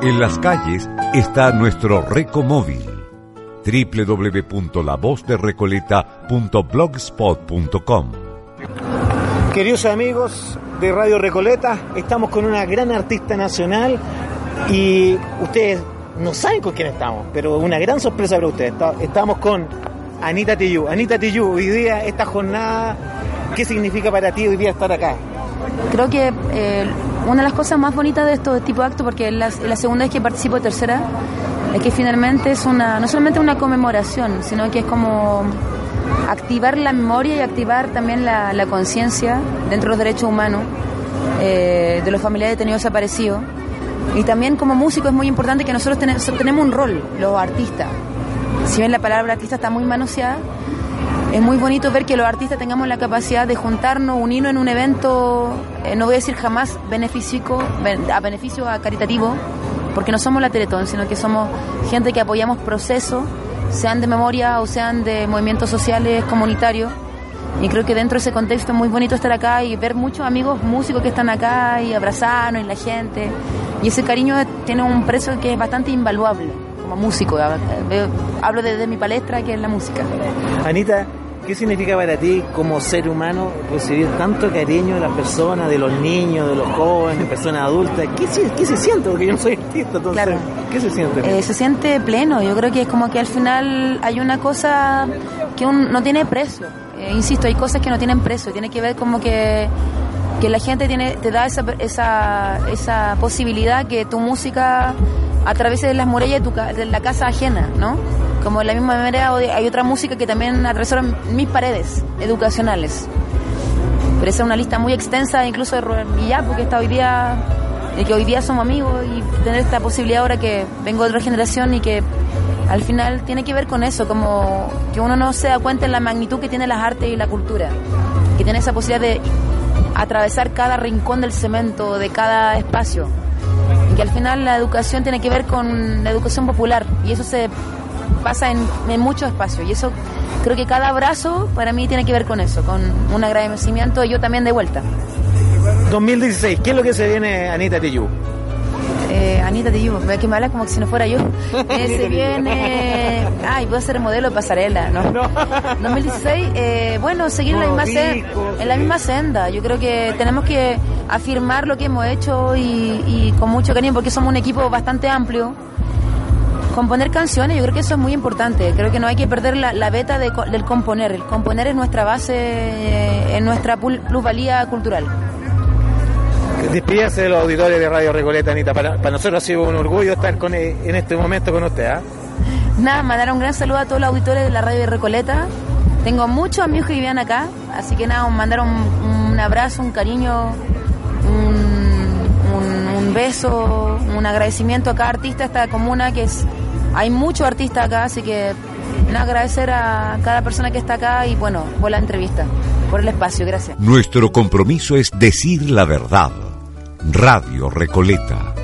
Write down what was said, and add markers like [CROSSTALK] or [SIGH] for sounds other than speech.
En las calles está nuestro Reco Móvil www.lavozderecoleta.blogspot.com Queridos amigos de Radio Recoleta, estamos con una gran artista nacional y ustedes no saben con quién estamos, pero una gran sorpresa para ustedes. Estamos con Anita Tiyu. Anita Tiyu, hoy día esta jornada, ¿qué significa para ti hoy día estar acá? Creo que eh, una de las cosas más bonitas de este tipo de acto, porque la, la, segunda vez que participo de tercera, es que finalmente es una, no solamente una conmemoración, sino que es como activar la memoria y activar también la, conciencia dentro de los derechos humanos eh, de los familiares detenidos desaparecidos. Y también como músico es muy importante que nosotros tenemos, tenemos un rol, los artistas. Si bien la palabra artista está muy manoseada, es muy bonito ver que los artistas tengamos la capacidad de juntarnos, unirnos en un evento, eh, no voy a decir jamás beneficio, a beneficio a caritativo, porque no somos la Teletón, sino que somos gente que apoyamos procesos, sean de memoria o sean de movimientos sociales comunitarios. Y creo que dentro de ese contexto es muy bonito estar acá y ver muchos amigos músicos que están acá y abrazarnos y la gente. Y ese cariño tiene un precio que es bastante invaluable como músico. Hablo desde mi palestra que es la música. Anita, ¿qué significa para ti como ser humano recibir tanto cariño de las personas, de los niños, de los jóvenes, personas adultas? ¿Qué, qué se siente? Porque yo no soy artista, entonces, Claro. ¿qué se siente? Eh, se siente pleno. Yo creo que es como que al final hay una cosa que un- no tiene precio. Eh, insisto, hay cosas que no tienen precio. Tiene que ver como que, que la gente tiene, te da esa, esa, esa posibilidad que tu música atraviese las murallas de, de la casa ajena, ¿no? Como de la misma manera hay otra música que también atravesaron mis paredes educacionales. Pero esa es una lista muy extensa, incluso de Rubén Villar, porque está hoy día, y que hoy día somos amigos y tener esta posibilidad ahora que vengo de otra generación y que al final tiene que ver con eso, como que uno no se da cuenta en la magnitud que tiene las artes y la cultura, que tiene esa posibilidad de atravesar cada rincón del cemento, de cada espacio, que al final la educación tiene que ver con la educación popular y eso se pasa en, en muchos espacios y eso creo que cada abrazo para mí tiene que ver con eso, con un agradecimiento y yo también de vuelta. 2016, ¿qué es lo que se viene, Anita? Anita te digo, que me hablas como que si no fuera yo. [LAUGHS] Eh, se viene. Ay, voy a ser modelo de pasarela, ¿no? 2016, [LAUGHS] eh, bueno, seguir en la, misma Nuevos sen- discos, en la misma senda. Yo creo que tenemos que afirmar lo que hemos hecho y, y con mucho cariño, porque somos un equipo bastante amplio. Componer canciones, yo creo que eso es muy importante. Creo que no hay que perder la, la beta de del componer. El componer es nuestra base, eh, es nuestra plusvalía cultural. Despídase de los auditores de Radio Recoleta, Anita. Para, para nosotros ha sido un orgullo estar con, eh, en este momento con usted. ¿ah? Nada, mandar un gran saludo a todos los auditores de la radio de Recoleta. Tengo muchos amigos que vivían acá, así que nada, mandar un, un abrazo, un cariño, un, un- un beso, un agradecimiento a cada artista de esta comuna, que es hay muchos artistas acá, así que nada, agradecer a cada persona que está acá y bueno, por la entrevista, por el espacio, gracias. Nuestro compromiso es decir la verdad. Radio Recoleta.